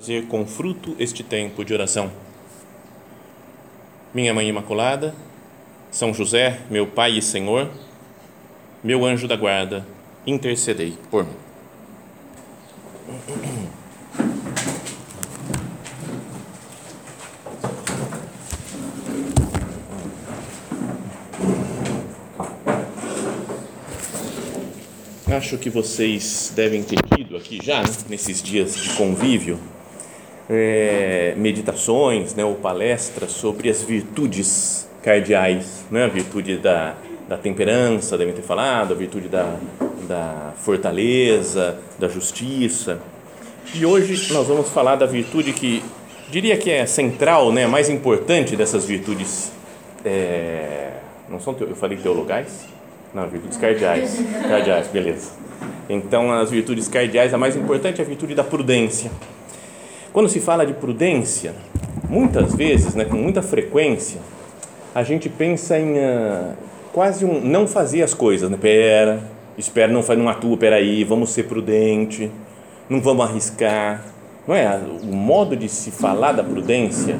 fazer com fruto este tempo de oração. Minha Mãe Imaculada, São José, meu Pai e Senhor, meu anjo da guarda, intercedei por mim. Acho que vocês devem ter tido aqui já, né, nesses dias de convívio, é, meditações né, ou palestras sobre as virtudes cardeais, né, a virtude da, da temperança, devem ter falado, a virtude da, da fortaleza, da justiça. E hoje nós vamos falar da virtude que diria que é central, né, mais importante dessas virtudes. É, não são eu falei teologais? Não, virtudes cardeais. Cardeais, beleza. Então, as virtudes cardeais, a mais importante é a virtude da prudência. Quando se fala de prudência, muitas vezes, né, com muita frequência, a gente pensa em uh, quase um não fazer as coisas, né? Pera, espera, não, não atua, peraí, vamos ser prudente, não vamos arriscar. Não é? O modo de se falar da prudência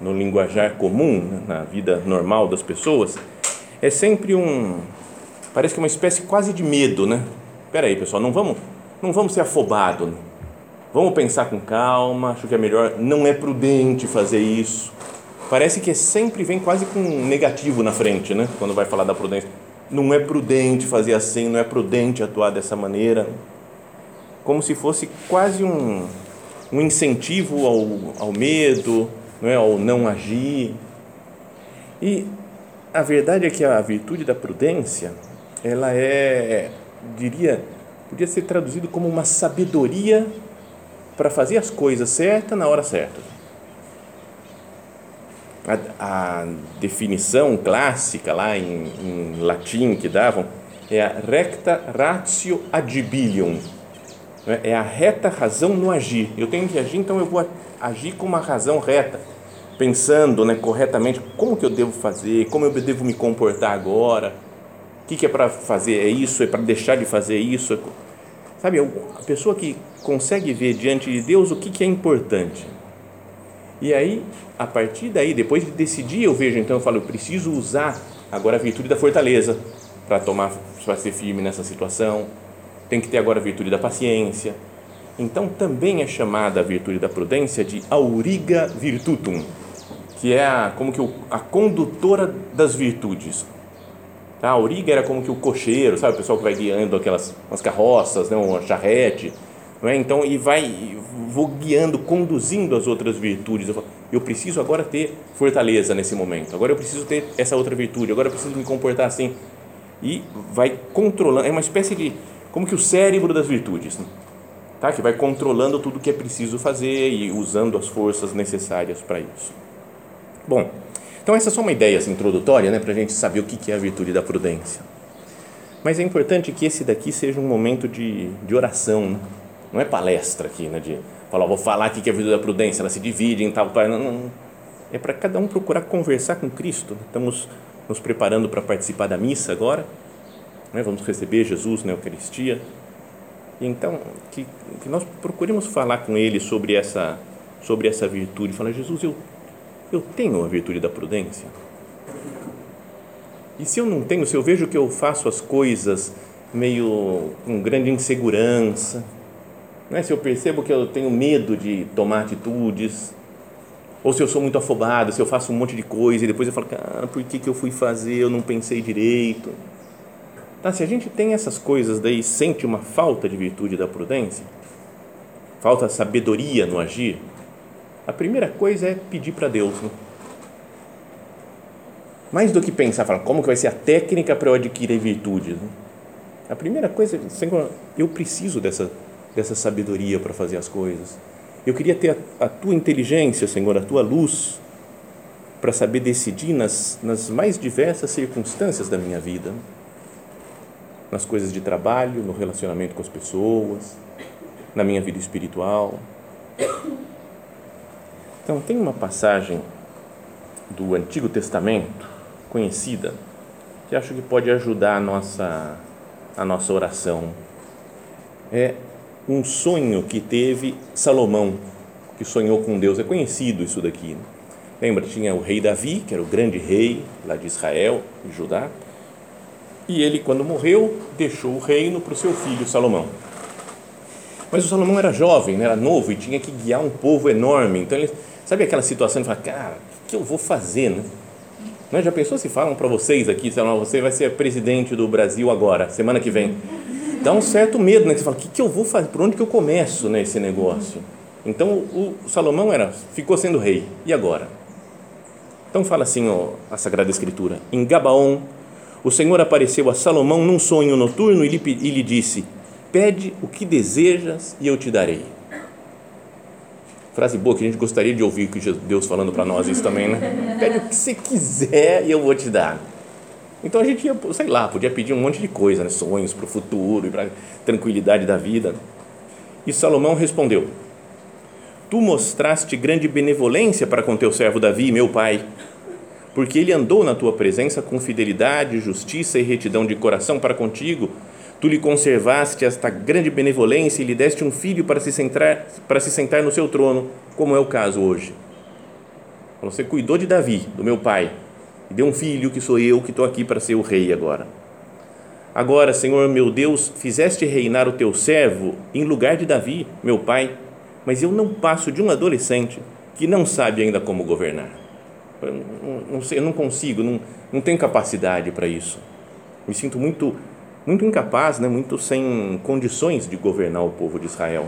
no linguajar comum, né, na vida normal das pessoas, é sempre um parece que é uma espécie quase de medo, né? Espera aí, pessoal, não vamos, não vamos ser afobados. Né? Vamos pensar com calma, acho que é melhor, não é prudente fazer isso. Parece que sempre vem quase com um negativo na frente, né? Quando vai falar da prudência. Não é prudente fazer assim, não é prudente atuar dessa maneira. Como se fosse quase um, um incentivo ao, ao medo, não é? ao não agir. E a verdade é que a virtude da prudência ela é, diria, podia ser traduzido como uma sabedoria para fazer as coisas certas na hora certa. A, a definição clássica lá em, em, latim que davam é a recta ratio agibilium, né? é a reta razão no agir. Eu tenho que agir, então eu vou agir com uma razão reta, pensando né, corretamente como que eu devo fazer, como eu devo me comportar agora o que, que é para fazer? É isso? É para deixar de fazer isso? Sabe, a pessoa que consegue ver diante de Deus o que, que é importante. E aí, a partir daí, depois de decidir, eu vejo, então eu falo, eu preciso usar agora a virtude da fortaleza para tomar, para ser firme nessa situação. Tem que ter agora a virtude da paciência. Então, também é chamada a virtude da prudência de auriga virtutum, que é a, como que a condutora das virtudes Tá? A auriga era como que o cocheiro, sabe? O pessoal que vai guiando aquelas umas carroças, né? uma charrete. Não é? Então, e vai, vou guiando, conduzindo as outras virtudes. Eu, eu preciso agora ter fortaleza nesse momento. Agora eu preciso ter essa outra virtude. Agora eu preciso me comportar assim. E vai controlando. É uma espécie de. Como que o cérebro das virtudes. Né? Tá? Que vai controlando tudo que é preciso fazer e usando as forças necessárias para isso. Bom. Então, essa é só uma ideia assim, introdutória né, para a gente saber o que é a virtude da prudência. Mas é importante que esse daqui seja um momento de, de oração, né? não é palestra aqui, né, de falar, vou falar aqui que é a virtude da prudência, ela se divide em tal, tal. Não, não. É para cada um procurar conversar com Cristo. Né? Estamos nos preparando para participar da missa agora, né? vamos receber Jesus na Eucaristia. E então, que, que nós procuremos falar com Ele sobre essa, sobre essa virtude. Falar, Jesus, eu eu tenho a virtude da prudência? E se eu não tenho, se eu vejo que eu faço as coisas meio com grande insegurança, né? se eu percebo que eu tenho medo de tomar atitudes, ou se eu sou muito afobado, se eu faço um monte de coisa e depois eu falo, cara, por que, que eu fui fazer, eu não pensei direito. Tá, se a gente tem essas coisas daí, sente uma falta de virtude da prudência, falta sabedoria no agir, a primeira coisa é pedir para Deus. Né? Mais do que pensar, falar, como que vai ser a técnica para eu adquirir virtudes? Né? A primeira coisa Senhor, eu preciso dessa, dessa sabedoria para fazer as coisas. Eu queria ter a, a tua inteligência, Senhor, a tua luz, para saber decidir nas, nas mais diversas circunstâncias da minha vida. Nas coisas de trabalho, no relacionamento com as pessoas, na minha vida espiritual. Então, tem uma passagem do Antigo Testamento conhecida que acho que pode ajudar a nossa, a nossa oração. É um sonho que teve Salomão que sonhou com Deus. É conhecido isso daqui. Né? Lembra, tinha o rei Davi, que era o grande rei lá de Israel, de Judá. E ele, quando morreu, deixou o reino para o seu filho Salomão. Mas o Salomão era jovem, né? era novo e tinha que guiar um povo enorme. Então ele, sabe aquela situação de falar, cara, o que eu vou fazer, né? Não, já pensou se falam para vocês aqui, sei lá, você vai ser presidente do Brasil agora, semana que vem? Dá um certo medo, né? Você fala, o que, que eu vou fazer? Por onde que eu começo nesse né, negócio? Então o Salomão era, ficou sendo rei. E agora? Então fala assim ó, a Sagrada Escritura: em Gabaon, o Senhor apareceu a Salomão num sonho noturno e lhe, e lhe disse: Pede o que desejas e eu te darei. Frase boa que a gente gostaria de ouvir que Deus falando para nós isso também, né? Pede o que você quiser e eu vou te dar. Então a gente ia, sei lá, podia pedir um monte de coisa, né? sonhos para o futuro e para tranquilidade da vida. E Salomão respondeu: Tu mostraste grande benevolência para com teu servo Davi, meu pai, porque ele andou na tua presença com fidelidade, justiça e retidão de coração para contigo Tu lhe conservaste esta grande benevolência e lhe deste um filho para se sentar, para se sentar no seu trono, como é o caso hoje. Você cuidou de Davi, do meu pai, e deu um filho que sou eu que estou aqui para ser o rei agora. Agora, Senhor meu Deus, fizeste reinar o teu servo em lugar de Davi, meu pai, mas eu não passo de um adolescente que não sabe ainda como governar. Eu não, sei, eu não consigo, não, não tenho capacidade para isso. Me sinto muito muito incapaz, né, muito sem condições de governar o povo de Israel.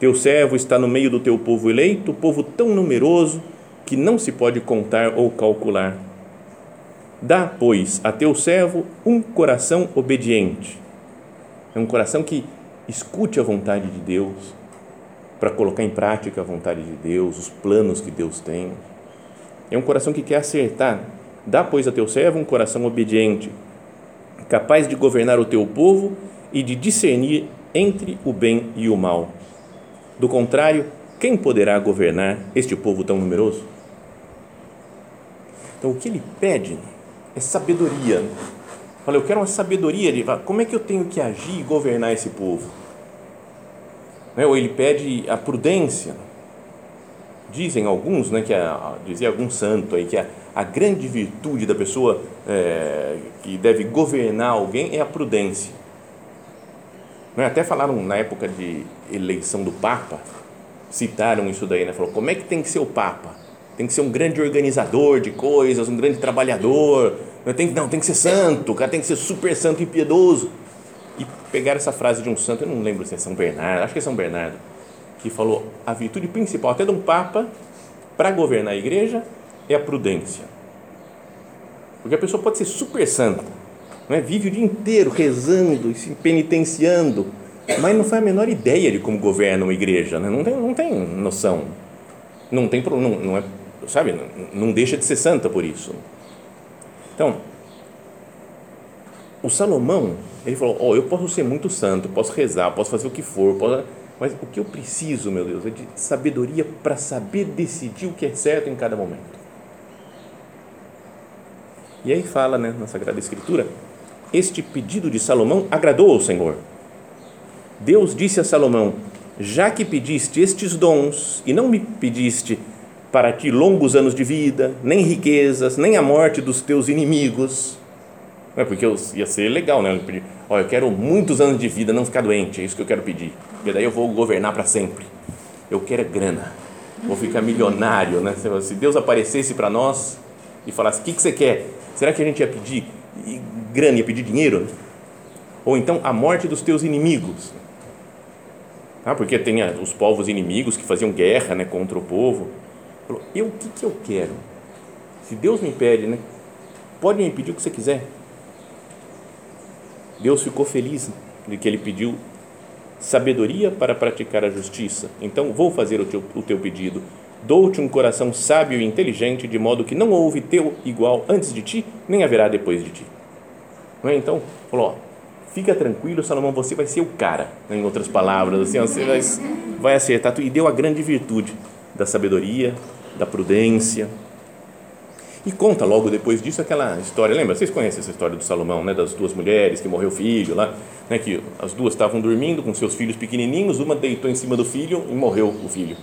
Teu servo está no meio do teu povo eleito, povo tão numeroso que não se pode contar ou calcular. Dá, pois, a teu servo um coração obediente. É um coração que escute a vontade de Deus, para colocar em prática a vontade de Deus, os planos que Deus tem. É um coração que quer acertar. Dá, pois, a teu servo um coração obediente capaz de governar o teu povo e de discernir entre o bem e o mal. Do contrário, quem poderá governar este povo tão numeroso? Então, o que ele pede é sabedoria. Fala, eu quero uma sabedoria de como é que eu tenho que agir e governar esse povo. Né? Ou ele pede a prudência. Dizem alguns, né, que a, dizia algum santo aí que a, a grande virtude da pessoa é, que deve governar alguém é a prudência. Não é? Até falaram na época de eleição do Papa, citaram isso daí, né? Falou, como é que tem que ser o Papa? Tem que ser um grande organizador de coisas, um grande trabalhador, não tem, não, tem que ser santo, o cara tem que ser super santo e piedoso. E pegaram essa frase de um santo, eu não lembro se é São Bernardo, acho que é São Bernardo, que falou a virtude principal até de um Papa para governar a igreja é a prudência. Porque a pessoa pode ser super santa, não é? vive o dia inteiro rezando e se penitenciando, mas não faz a menor ideia de como governa uma igreja, né? não, tem, não tem noção, não tem não, não é, sabe, não, não deixa de ser santa por isso. Então, o Salomão, ele falou: oh, eu posso ser muito santo, posso rezar, posso fazer o que for, posso, mas o que eu preciso, meu Deus, é de sabedoria para saber decidir o que é certo em cada momento. E aí fala né, na Sagrada Escritura: este pedido de Salomão agradou ao Senhor. Deus disse a Salomão: Já que pediste estes dons e não me pediste para ti longos anos de vida, nem riquezas, nem a morte dos teus inimigos. Não é porque eu, ia ser legal, né? Pedir, ó, eu quero muitos anos de vida, não ficar doente, é isso que eu quero pedir. Porque daí eu vou governar para sempre. Eu quero é grana, vou ficar milionário, né? Se Deus aparecesse para nós e falasse: O que, que você quer? Será que a gente ia pedir grana, ia pedir dinheiro? Ou então a morte dos teus inimigos? Ah, porque tem os povos inimigos que faziam guerra né, contra o povo. Eu o que, que eu quero? Se Deus me pede, né, pode me pedir o que você quiser. Deus ficou feliz de que ele pediu sabedoria para praticar a justiça. Então, vou fazer o teu, o teu pedido Dou-te um coração sábio e inteligente, de modo que não houve teu igual antes de ti, nem haverá depois de ti. Não é? Então, falou, ó, fica tranquilo, Salomão, você vai ser o cara, né? em outras palavras, assim, você vai, vai acertar, e deu a grande virtude da sabedoria, da prudência. E conta logo depois disso aquela história, lembra? Vocês conhecem essa história do Salomão, né? Das duas mulheres que morreu o filho lá, né? Que as duas estavam dormindo com seus filhos pequenininhos, uma deitou em cima do filho e morreu o filho.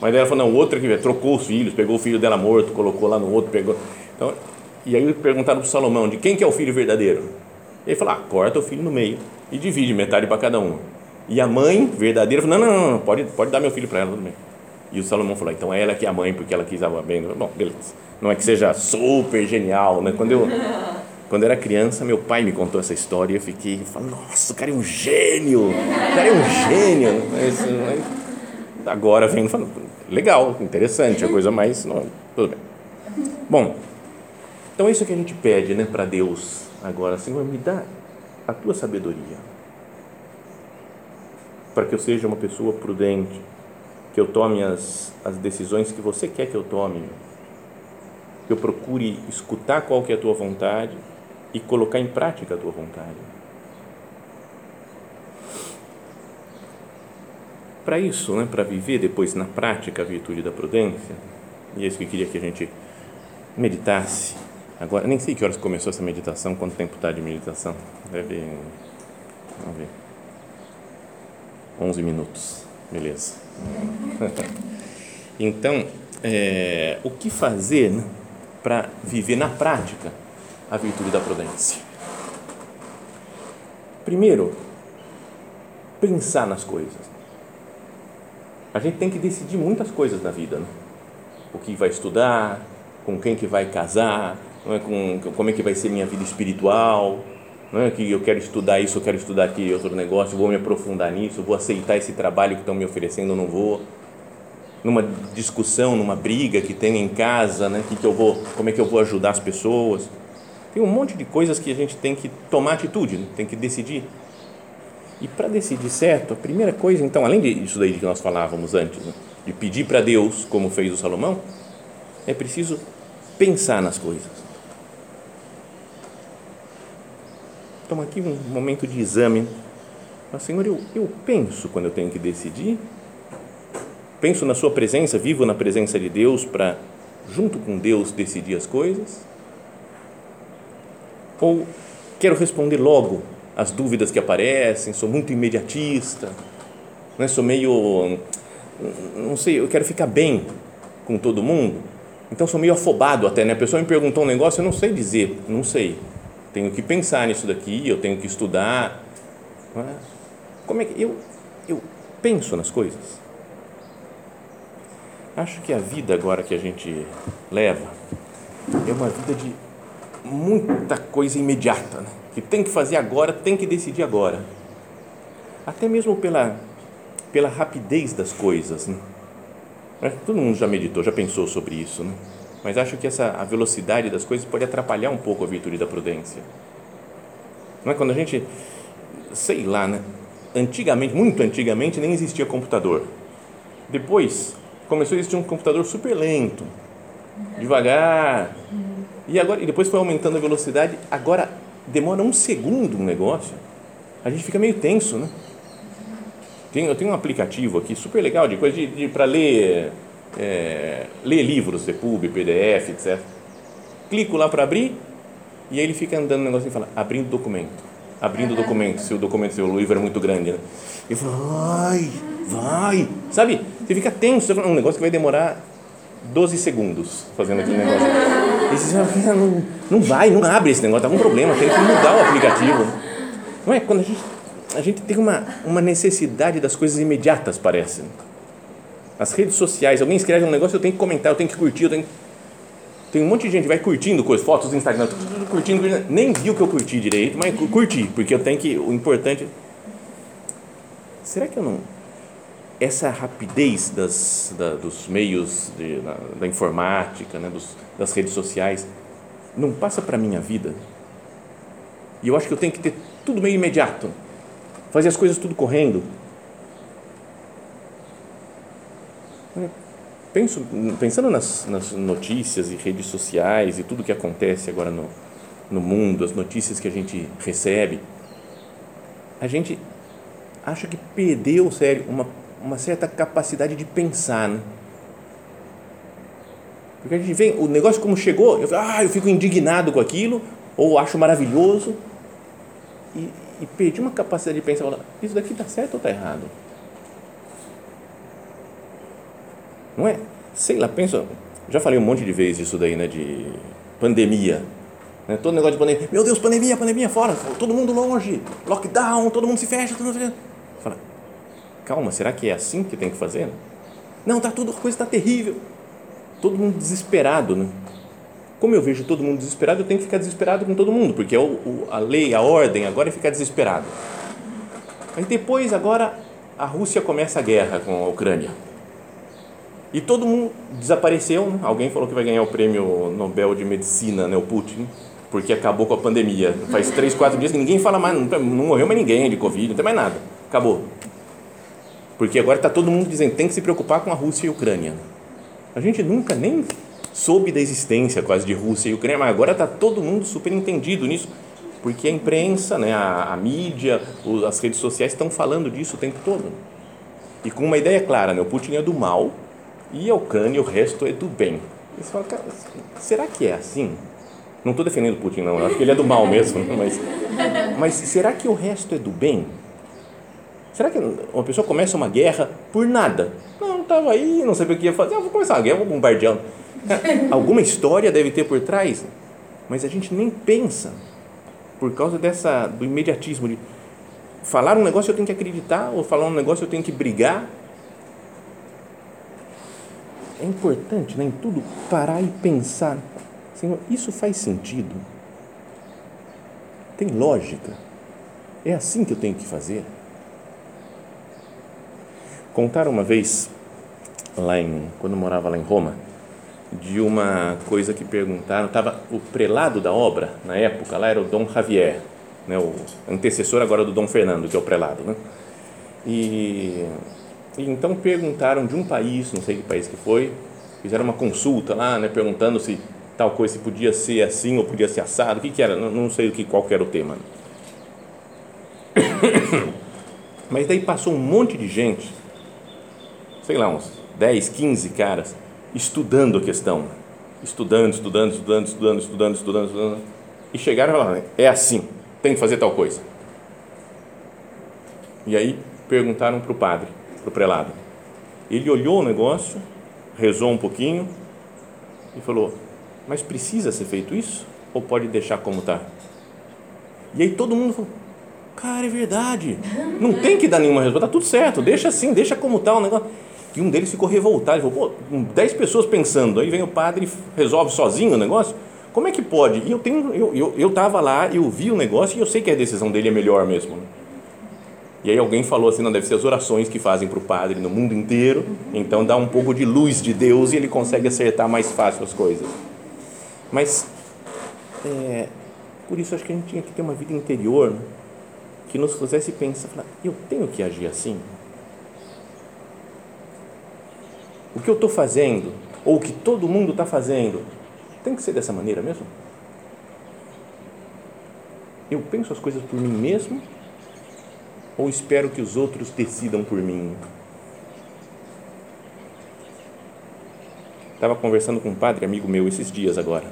Mas ela falou, não, outra que trocou os filhos, pegou o filho dela morto, colocou lá no outro, pegou. Então, e aí perguntaram para Salomão, de quem que é o filho verdadeiro? Ele falou, ah, corta o filho no meio e divide metade para cada um. E a mãe verdadeira falou, não, não, não, pode, pode dar meu filho para ela também. E o Salomão falou, então é ela que é a mãe, porque ela quis amar bem. Bom, beleza. Não é que seja super genial, né? Quando eu, quando eu era criança, meu pai me contou essa história e eu fiquei, falando, nossa, o cara é um gênio, o cara é um gênio. Mas, mas agora vem falando, legal, interessante, a coisa mais, não, tudo bem. Bom, então é isso que a gente pede, né, para Deus agora, Senhor, me dá a tua sabedoria, para que eu seja uma pessoa prudente, que eu tome as, as decisões que você quer que eu tome, que eu procure escutar qual que é a tua vontade e colocar em prática a tua vontade. Para isso, né, para viver depois na prática a virtude da prudência, e é isso que eu queria que a gente meditasse. Agora, nem sei que horas começou essa meditação, quanto tempo está de meditação. Deve. Vamos ver. 11 minutos. Beleza. Então, é, o que fazer né, para viver na prática a virtude da prudência? Primeiro, pensar nas coisas. A gente tem que decidir muitas coisas na vida. Né? O que vai estudar, com quem que vai casar, não é? com, como é que vai ser minha vida espiritual, não é que eu quero estudar isso, eu quero estudar aquele outro negócio, vou me aprofundar nisso, vou aceitar esse trabalho que estão me oferecendo ou não vou. Numa discussão, numa briga que tem em casa, né? Que que eu vou, como é que eu vou ajudar as pessoas? Tem um monte de coisas que a gente tem que tomar atitude, né? tem que decidir. E para decidir certo, a primeira coisa, então, além disso daí que nós falávamos antes, né? de pedir para Deus, como fez o Salomão, é preciso pensar nas coisas toma aqui um momento de exame. Mas, Senhor, eu, eu penso quando eu tenho que decidir, penso na Sua presença, vivo na presença de Deus para, junto com Deus, decidir as coisas? Ou quero responder logo às dúvidas que aparecem, sou muito imediatista, né? sou meio, não sei, eu quero ficar bem com todo mundo, então sou meio afobado até, né? A pessoa me perguntou um negócio, eu não sei dizer, não sei tenho que pensar nisso daqui, eu tenho que estudar. É? Como é que eu, eu penso nas coisas? Acho que a vida agora que a gente leva é uma vida de muita coisa imediata, né? que tem que fazer agora, tem que decidir agora. Até mesmo pela, pela rapidez das coisas. Né? Todo mundo já meditou, já pensou sobre isso. Né? mas acho que essa a velocidade das coisas pode atrapalhar um pouco a virtude da prudência. Não é quando a gente, sei lá, né? Antigamente, muito antigamente, nem existia computador. Depois começou a existir um computador super lento, devagar. E agora, e depois foi aumentando a velocidade. Agora demora um segundo um negócio. A gente fica meio tenso, né? Tem, eu tenho um aplicativo aqui super legal de coisa de, de para ler é, ler livros, EPUB, PDF, etc. Clico lá para abrir e aí ele fica andando no negócio e fala, abrindo documento. Abrindo documento, se o documento, se o livro é muito grande, né? E fala, vai, vai. Sabe? Você fica tenso, um negócio que vai demorar 12 segundos fazendo aquele negócio. Fala, não, não vai, não abre esse negócio, tá com problema, tem que mudar o aplicativo. Não é? Quando a gente, a gente tem uma, uma necessidade das coisas imediatas, parece. As redes sociais, alguém escreve um negócio, eu tenho que comentar, eu tenho que curtir, eu tenho tem um monte de gente que vai curtindo coisas, fotos do Instagram, curtindo, nem viu que eu curti direito, mas curti, porque eu tenho que, o importante será que eu não essa rapidez das, da, dos meios de, da, da, informática, né, dos, das redes sociais, não passa para a minha vida? E eu acho que eu tenho que ter tudo meio imediato, fazer as coisas tudo correndo. Penso, pensando nas, nas notícias e redes sociais e tudo que acontece agora no, no mundo, as notícias que a gente recebe, a gente acha que perdeu, sério, uma, uma certa capacidade de pensar. Né? Porque a gente vê o negócio como chegou, eu, ah, eu fico indignado com aquilo, ou acho maravilhoso, e, e perdi uma capacidade de pensar, isso daqui está certo ou está errado? Não é? Sei lá, pensa, já falei um monte de vezes isso daí, né, de pandemia, né, todo negócio de pandemia, meu Deus, pandemia, pandemia fora, todo mundo longe, lockdown, todo mundo se fecha, todo mundo se fecha. Calma, será que é assim que tem que fazer? Não, tá tudo, a coisa está terrível. Todo mundo desesperado, né? Como eu vejo todo mundo desesperado, eu tenho que ficar desesperado com todo mundo, porque é o, o, a lei, a ordem agora é ficar desesperado. Aí depois, agora, a Rússia começa a guerra com a Ucrânia. E todo mundo desapareceu. Né? Alguém falou que vai ganhar o prêmio Nobel de Medicina, né, o Putin, porque acabou com a pandemia. Faz três, quatro dias que ninguém fala mais, não, não morreu mais ninguém de Covid, não tem mais nada. Acabou. Porque agora está todo mundo dizendo tem que se preocupar com a Rússia e a Ucrânia. A gente nunca nem soube da existência quase de Rússia e Ucrânia, mas agora está todo mundo super entendido nisso, porque a imprensa, né, a, a mídia, as redes sociais estão falando disso o tempo todo. E com uma ideia clara, né, o Putin é do mal e a Ucrânia, o resto é do bem. E você fala, cara, será que é assim? Não estou defendendo o Putin, não, eu acho que ele é do mal mesmo, mas, mas será que o resto é do bem? Será que uma pessoa começa uma guerra por nada? Não, estava aí, não sabia o que ia fazer, ah, vou começar uma guerra, vou bombardear. Alguma história deve ter por trás, mas a gente nem pensa por causa dessa do imediatismo de falar um negócio eu tenho que acreditar ou falar um negócio eu tenho que brigar. É importante, né, em tudo parar e pensar, Senhor, isso faz sentido? Tem lógica? É assim que eu tenho que fazer? Contaram uma vez, lá em, quando eu morava lá em Roma, de uma coisa que perguntaram, estava o prelado da obra, na época, lá era o Dom Javier, né, o antecessor agora do Dom Fernando, que é o prelado, né? E, e então perguntaram de um país, não sei que país que foi, fizeram uma consulta lá, né, perguntando se tal coisa se podia ser assim ou podia ser assado, o que, que era, não, não sei o que, qual que era o tema. Mas daí passou um monte de gente sei lá, uns 10, 15 caras estudando a questão. Estudando, estudando, estudando, estudando, estudando, estudando, estudando. E chegaram e falaram: é assim, tem que fazer tal coisa. E aí perguntaram para o padre, para o prelado. Ele olhou o negócio, rezou um pouquinho e falou: Mas precisa ser feito isso? Ou pode deixar como está? E aí todo mundo falou: Cara, é verdade. Não tem que dar nenhuma resposta, está tudo certo, deixa assim, deixa como está o negócio. E um deles ficou revoltado, ele falou, pô, 10 pessoas pensando, aí vem o padre e resolve sozinho o negócio, como é que pode? E eu tenho, eu eu eu estava lá, eu vi o negócio e eu sei que a decisão dele é melhor mesmo. Né? E aí alguém falou assim, não deve ser as orações que fazem para o padre no mundo inteiro, então dá um pouco de luz de Deus e ele consegue acertar mais fácil as coisas. Mas é, por isso acho que a gente tinha que ter uma vida interior né? que nos fizesse pensar, eu tenho que agir assim. O que eu estou fazendo, ou o que todo mundo está fazendo, tem que ser dessa maneira mesmo? Eu penso as coisas por mim mesmo ou espero que os outros decidam por mim? Estava conversando com um padre amigo meu esses dias agora.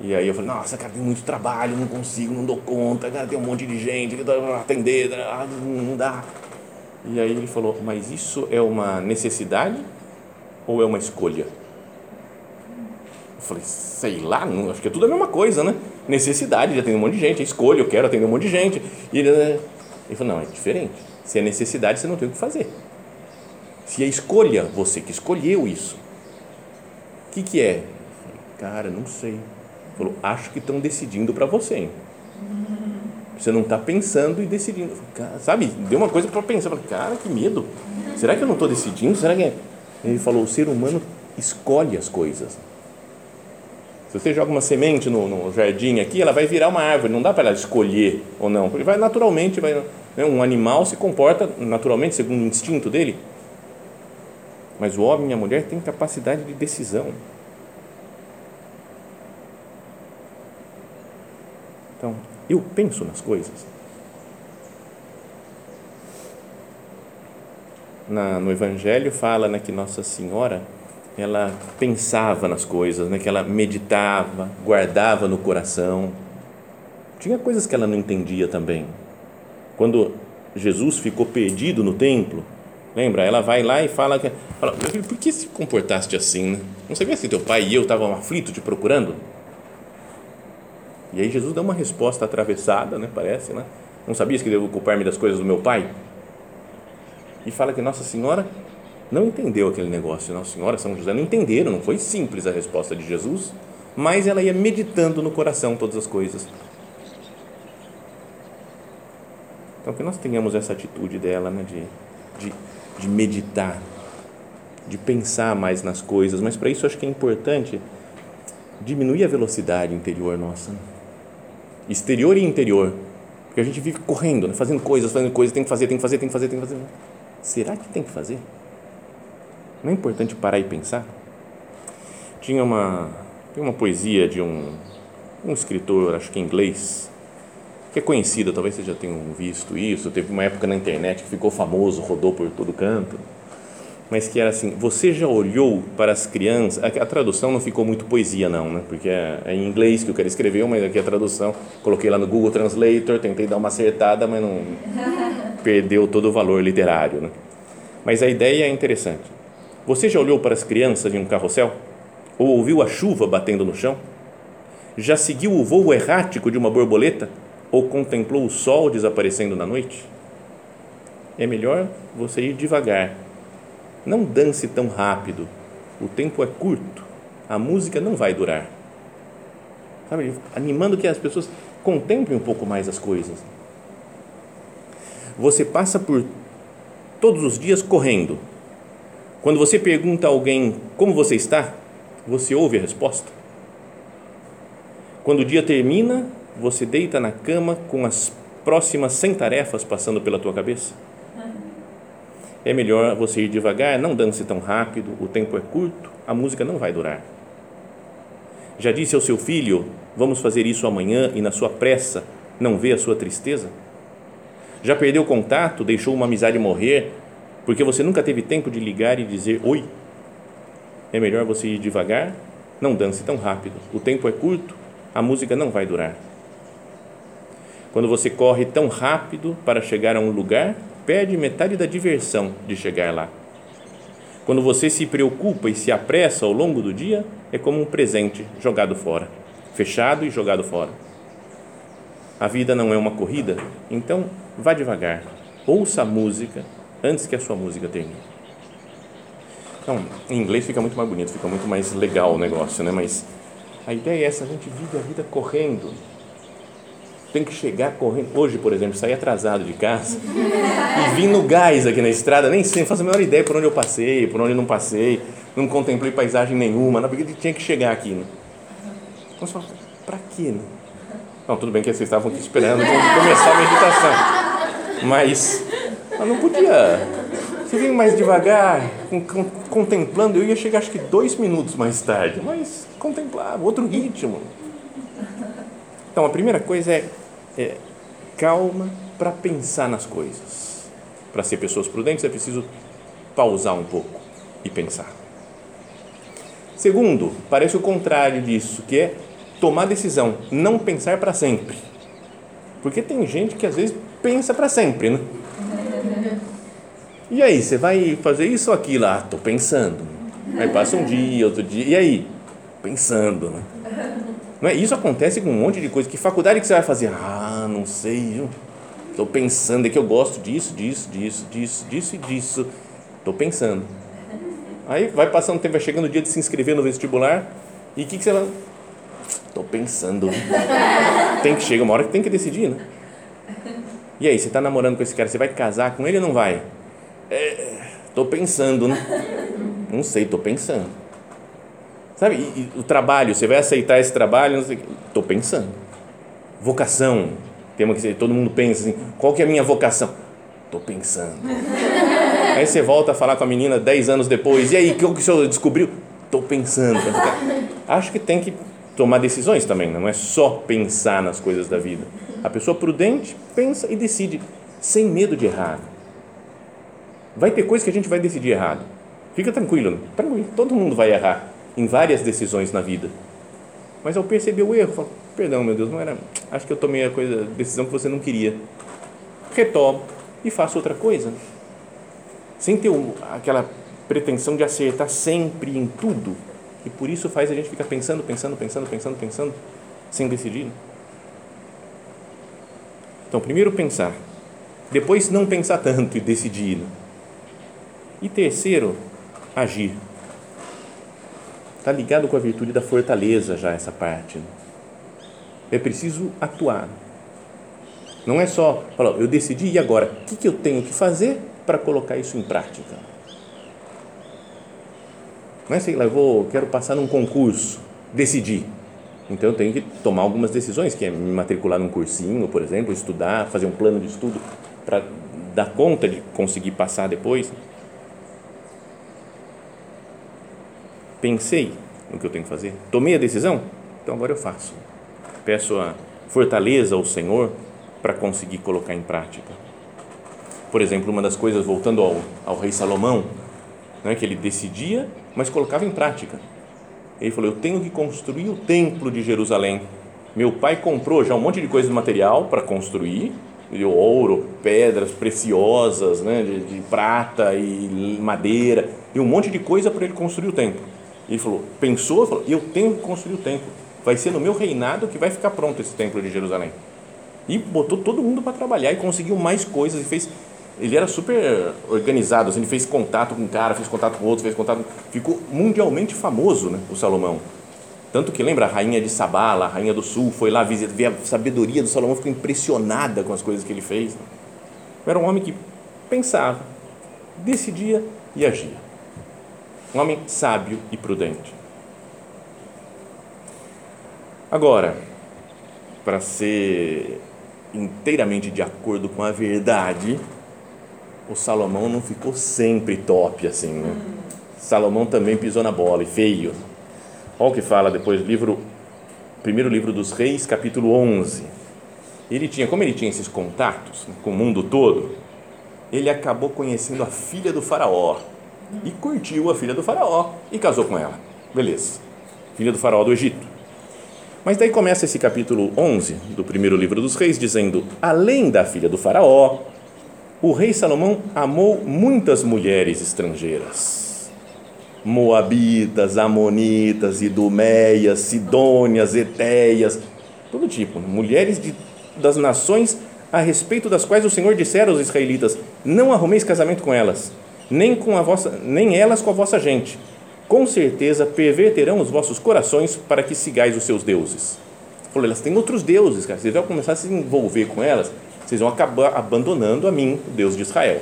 E aí eu falei, nossa, cara, tem muito trabalho, não consigo, não dou conta, cara, tem um monte de gente, atender, não dá. E aí ele falou, mas isso é uma necessidade ou é uma escolha? Eu falei, sei lá, não, acho que é tudo a mesma coisa, né? Necessidade de atender um monte de gente, é escolha, eu quero atender um monte de gente. E ele, ele falou, não, é diferente. Se é necessidade, você não tem o que fazer. Se é escolha, você que escolheu isso. O que, que é? Falei, cara, não sei. Ele falou, acho que estão decidindo para você. Hein? Você não está pensando e decidindo. Sabe, deu uma coisa para pensar. Falei, cara, que medo. Será que eu não estou decidindo? Será que é? Ele falou: o ser humano escolhe as coisas. Se você joga uma semente no, no jardim aqui, ela vai virar uma árvore. Não dá para ela escolher ou não. Ele vai naturalmente, vai, né? um animal se comporta naturalmente segundo o instinto dele. Mas o homem e a mulher têm capacidade de decisão. Então, eu penso nas coisas. Na, no Evangelho fala né, que Nossa Senhora ela pensava nas coisas, né? que ela meditava, guardava no coração. Tinha coisas que ela não entendia também. Quando Jesus ficou perdido no templo, lembra? Ela vai lá e fala, fala por que se comportaste assim? Né? Não sabia se teu pai e eu estavam aflitos te procurando? E aí Jesus dá uma resposta atravessada, né? Parece, né? Não sabias que devo ocupar-me das coisas do meu pai? E fala que Nossa Senhora não entendeu aquele negócio. Nossa Senhora, São José não entenderam, não foi simples a resposta de Jesus, mas ela ia meditando no coração todas as coisas. Então, que nós tenhamos essa atitude dela, né, de, de, de meditar, de pensar mais nas coisas, mas para isso acho que é importante diminuir a velocidade interior nossa, né? exterior e interior, porque a gente vive correndo, né, fazendo coisas, fazendo coisas, tem que fazer, tem que fazer, tem que fazer, tem que fazer. Será que tem que fazer? Não é importante parar e pensar? Tinha uma, uma poesia de um, um escritor, acho que inglês, que é conhecida, talvez vocês já tenham visto isso. Teve uma época na internet que ficou famoso, rodou por todo canto, mas que era assim: Você já olhou para as crianças? A, a tradução não ficou muito poesia, não, né? porque é, é, em inglês que o cara escreveu, mas aqui a tradução coloquei lá no Google Translator, tentei dar uma acertada, mas não perdeu todo o valor literário. Né? Mas a ideia é interessante. Você já olhou para as crianças em um carrossel? Ou ouviu a chuva batendo no chão? Já seguiu o voo errático de uma borboleta? Ou contemplou o sol desaparecendo na noite? É melhor você ir devagar. Não dance tão rápido. O tempo é curto. A música não vai durar. Sabe, animando que as pessoas contemplem um pouco mais as coisas. Você passa por todos os dias correndo quando você pergunta a alguém como você está, você ouve a resposta. Quando o dia termina, você deita na cama com as próximas 100 tarefas passando pela tua cabeça. É melhor você ir devagar, não dance tão rápido, o tempo é curto, a música não vai durar. Já disse ao seu filho: Vamos fazer isso amanhã e na sua pressa não vê a sua tristeza? Já perdeu contato, deixou uma amizade morrer porque você nunca teve tempo de ligar e dizer oi. É melhor você ir devagar, não dance tão rápido. O tempo é curto, a música não vai durar. Quando você corre tão rápido para chegar a um lugar, perde metade da diversão de chegar lá. Quando você se preocupa e se apressa ao longo do dia, é como um presente jogado fora, fechado e jogado fora. A vida não é uma corrida, então vá devagar, ouça a música, antes que a sua música termine. Então, em inglês fica muito mais bonito, fica muito mais legal o negócio, né? Mas a ideia é essa, a gente vive a vida correndo. Tem que chegar correndo. Hoje, por exemplo, saí atrasado de casa e vim no gás aqui na estrada, nem sei, não faço a menor ideia por onde eu passei, por onde eu não passei, não contemplei paisagem nenhuma, não, porque tinha que chegar aqui. Né? Então você pra quê? Né? Não, tudo bem que vocês estavam aqui esperando começar a meditação, mas mas não podia. Você vinha mais devagar, contemplando. Eu ia chegar acho que dois minutos mais tarde, mas contemplava, outro ritmo. Então a primeira coisa é, é calma para pensar nas coisas. Para ser pessoas prudentes é preciso pausar um pouco e pensar. Segundo, parece o contrário disso, que é tomar decisão, não pensar para sempre. Porque tem gente que às vezes pensa para sempre, né? E aí, você vai fazer isso ou aquilo? Ah, estou pensando. Aí passa um dia, outro dia, e aí? Pensando. Né? Não é? Isso acontece com um monte de coisa. Que faculdade que você vai fazer? Ah, não sei. Estou pensando, é que eu gosto disso, disso, disso, disso, disso e disso. Estou pensando. Aí vai passando o tempo, vai chegando o dia de se inscrever no vestibular. E o que, que você vai. Estou pensando. Tem que chegar uma hora que tem que decidir, né? E aí, você está namorando com esse cara, você vai casar com ele ou não vai? Estou é, pensando, né? Não sei, estou pensando. Sabe, e, e, o trabalho, você vai aceitar esse trabalho? Estou pensando. Vocação, tema que todo mundo pensa assim, qual que é a minha vocação? Estou pensando. Aí você volta a falar com a menina dez anos depois, e aí, o que o senhor descobriu? Estou pensando. Acho que tem que tomar decisões também, não é só pensar nas coisas da vida. A pessoa prudente pensa e decide, sem medo de errar. Vai ter coisas que a gente vai decidir errado. Fica tranquilo, tranquilo. Todo mundo vai errar em várias decisões na vida. Mas ao perceber o erro, falo, perdão, meu Deus, não era. Acho que eu tomei a coisa, decisão que você não queria. Retomo e faço outra coisa. Sem ter aquela pretensão de acertar sempre em tudo. E por isso faz a gente ficar pensando, pensando, pensando, pensando, pensando, sem decidir. Então, primeiro pensar, depois não pensar tanto e decidir. E terceiro, agir. Está ligado com a virtude da fortaleza já essa parte. Né? É preciso atuar. Não é só falar, eu decidi e agora, o que, que eu tenho que fazer para colocar isso em prática? Não é sei lá, eu vou, quero passar num concurso, decidi. Então eu tenho que tomar algumas decisões, que é me matricular num cursinho, por exemplo, estudar, fazer um plano de estudo para dar conta de conseguir passar depois. Pensei no que eu tenho que fazer, tomei a decisão, então agora eu faço. Peço a fortaleza ao Senhor para conseguir colocar em prática. Por exemplo, uma das coisas, voltando ao, ao rei Salomão, não é que ele decidia, mas colocava em prática. Ele falou: Eu tenho que construir o templo de Jerusalém. Meu pai comprou já um monte de coisa de material para construir, de ouro, pedras preciosas, né, de, de prata e madeira, e um monte de coisa para ele construir o templo. Ele falou: Pensou, falou: Eu tenho que construir o templo. Vai ser no meu reinado que vai ficar pronto esse templo de Jerusalém. E botou todo mundo para trabalhar e conseguiu mais coisas e fez ele era super organizado, assim, ele fez contato com um cara, fez contato com outro, fez contato, ficou mundialmente famoso, né, o Salomão. Tanto que lembra a rainha de Sabala, a rainha do sul, foi lá visitar, ver a sabedoria do Salomão, ficou impressionada com as coisas que ele fez. Era um homem que pensava, decidia e agia. Um homem sábio e prudente. Agora, para ser inteiramente de acordo com a verdade, o Salomão não ficou sempre top assim, né? Salomão também pisou na bola e feio. Olha o que fala depois livro, primeiro livro dos Reis, capítulo 11. Ele tinha, como ele tinha esses contatos com o mundo todo, ele acabou conhecendo a filha do faraó e curtiu a filha do faraó e casou com ela. Beleza. Filha do faraó do Egito. Mas daí começa esse capítulo 11 do primeiro livro dos Reis dizendo: além da filha do faraó, o rei Salomão amou muitas mulheres estrangeiras. Moabitas, Amonitas, Iduméias, Sidônias, Etéias, todo tipo, mulheres de, das nações a respeito das quais o Senhor dissera aos israelitas: Não arrumeis casamento com elas, nem com a vossa, nem elas com a vossa gente. Com certeza perverterão os vossos corações para que sigais os seus deuses. Falou, elas têm outros deuses, cara. Vocês vão começar a se envolver com elas, vocês vão acabar abandonando a mim, o Deus de Israel.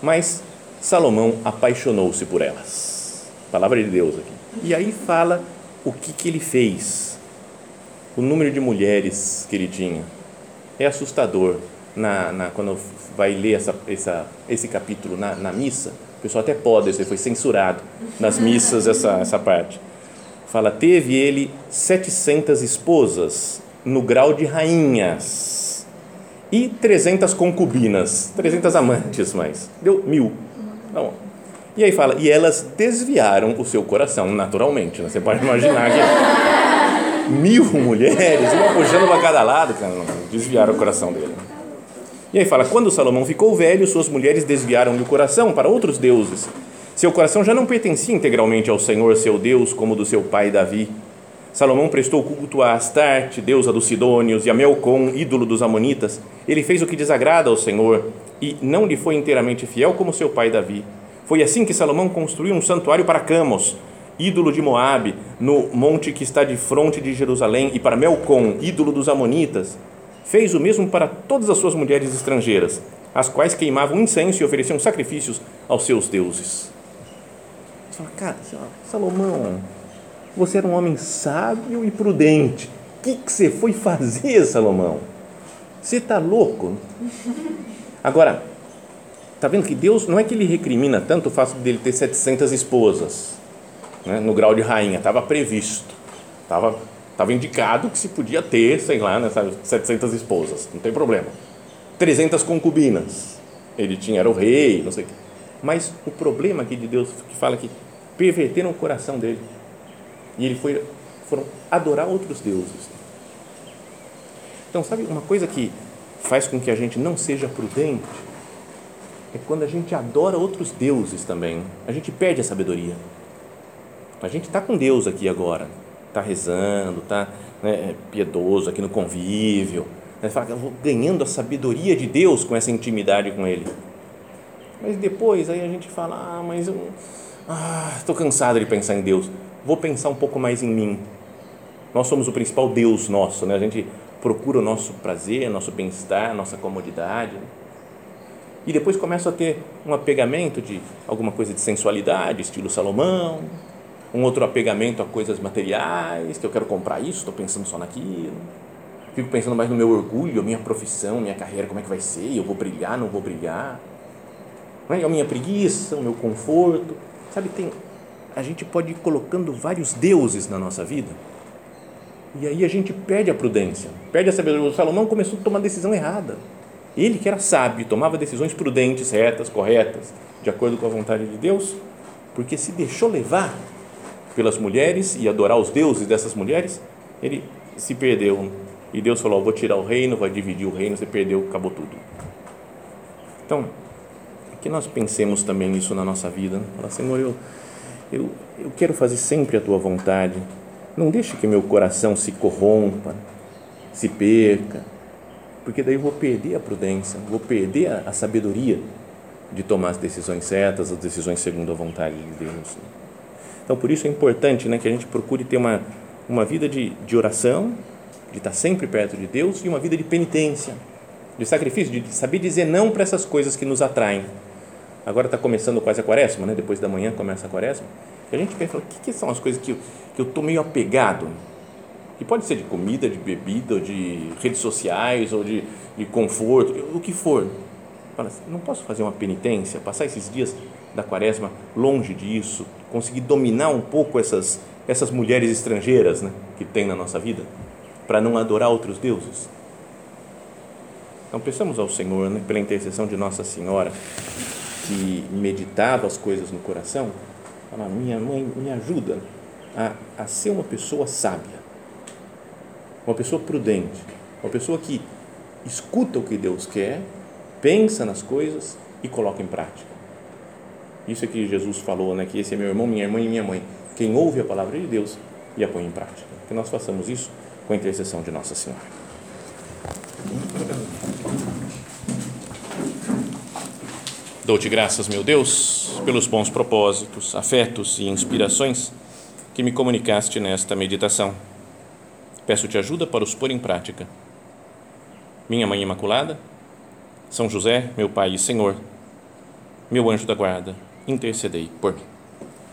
Mas Salomão apaixonou-se por elas. Palavra de Deus aqui. E aí fala o que, que ele fez. O número de mulheres que ele tinha. É assustador. Na, na quando vai ler essa, essa, esse capítulo na, na missa, o pessoal até pode, isso foi censurado nas missas, essa, essa parte. Fala, teve ele 700 esposas no grau de rainhas e 300 concubinas, 300 amantes mais, deu mil. Tá E aí fala, e elas desviaram o seu coração, naturalmente, né? você pode imaginar que mil mulheres, uma puxando para cada lado, cara, desviaram o coração dele. E aí fala, quando Salomão ficou velho, suas mulheres desviaram o coração para outros deuses. Seu coração já não pertencia integralmente ao Senhor, seu Deus, como do seu pai Davi Salomão prestou culto a Astarte, deusa dos Sidônios, e a Melcom, ídolo dos Amonitas. Ele fez o que desagrada ao Senhor e não lhe foi inteiramente fiel como seu pai Davi. Foi assim que Salomão construiu um santuário para Camos, ídolo de Moabe, no monte que está de fronte de Jerusalém, e para Melcom, ídolo dos Amonitas. Fez o mesmo para todas as suas mulheres estrangeiras, as quais queimavam incenso e ofereciam sacrifícios aos seus deuses. Você fala, cara, Salomão, você era um homem sábio e prudente. O que, que você foi fazer, Salomão? Você está louco? Agora, está vendo que Deus não é que ele recrimina tanto o fato dele ter 700 esposas né, no grau de rainha, estava previsto, estava estava indicado que se podia ter, sei lá, né, 700 esposas, não tem problema. 300 concubinas, ele tinha, era o rei, não sei o quê. Mas o problema aqui de Deus, que fala que perverteram o coração dele. E ele foi, foram adorar outros deuses. Então, sabe, uma coisa que faz com que a gente não seja prudente é quando a gente adora outros deuses também. A gente perde a sabedoria. A gente está com Deus aqui agora, está rezando, está né, piedoso aqui no convívio. Né, fala que eu vou ganhando a sabedoria de Deus com essa intimidade com Ele. Mas depois aí a gente fala, ah, mas eu estou ah, cansado de pensar em Deus. Vou pensar um pouco mais em mim. Nós somos o principal Deus nosso, né? A gente procura o nosso prazer, nosso bem-estar, nossa comodidade e depois começo a ter um apegamento de alguma coisa de sensualidade, estilo Salomão, um outro apegamento a coisas materiais, que eu quero comprar isso, estou pensando só naquilo. Fico pensando mais no meu orgulho, minha profissão, minha carreira, como é que vai ser, eu vou brilhar, não vou brilhar. É? A minha preguiça, o meu conforto. Sabe, tem, a gente pode ir colocando vários deuses na nossa vida e aí a gente perde a prudência, perde a sabedoria. O Salomão começou a tomar decisão errada ele que era sábio, tomava decisões prudentes, retas, corretas, de acordo com a vontade de Deus, porque se deixou levar pelas mulheres e adorar os deuses dessas mulheres, ele se perdeu. E Deus falou: Vou tirar o reino, vai dividir o reino, você perdeu, acabou tudo. Então, que nós pensemos também nisso na nossa vida. Falar, Senhor, eu, eu, eu quero fazer sempre a tua vontade. Não deixe que meu coração se corrompa, se perca porque daí eu vou perder a prudência, vou perder a, a sabedoria de tomar as decisões certas, as decisões segundo a vontade de Deus. Então, por isso é importante né, que a gente procure ter uma, uma vida de, de oração, de estar sempre perto de Deus e uma vida de penitência, de sacrifício, de saber dizer não para essas coisas que nos atraem. Agora está começando quase a quaresma, né? depois da manhã começa a quaresma. E a gente pensa, o que, que são as coisas que eu estou meio apegado? que pode ser de comida, de bebida, de redes sociais ou de, de conforto, o que for. Fala, não posso fazer uma penitência, passar esses dias da quaresma longe disso, conseguir dominar um pouco essas, essas mulheres estrangeiras né, que tem na nossa vida, para não adorar outros deuses? Então, peçamos ao Senhor, né, pela intercessão de Nossa Senhora, que meditava as coisas no coração, fala, minha mãe me ajuda a, a ser uma pessoa sábia uma pessoa prudente, uma pessoa que escuta o que Deus quer, pensa nas coisas e coloca em prática. Isso é que Jesus falou, né? Que esse é meu irmão, minha irmã e minha mãe. Quem ouve a palavra de Deus e a põe em prática. Que nós façamos isso com a intercessão de Nossa Senhora. Dou-te graças, meu Deus, pelos bons propósitos, afetos e inspirações que me comunicaste nesta meditação Peço-te ajuda para os pôr em prática. Minha Mãe Imaculada, São José, meu Pai e Senhor, meu anjo da guarda, intercedei por mim.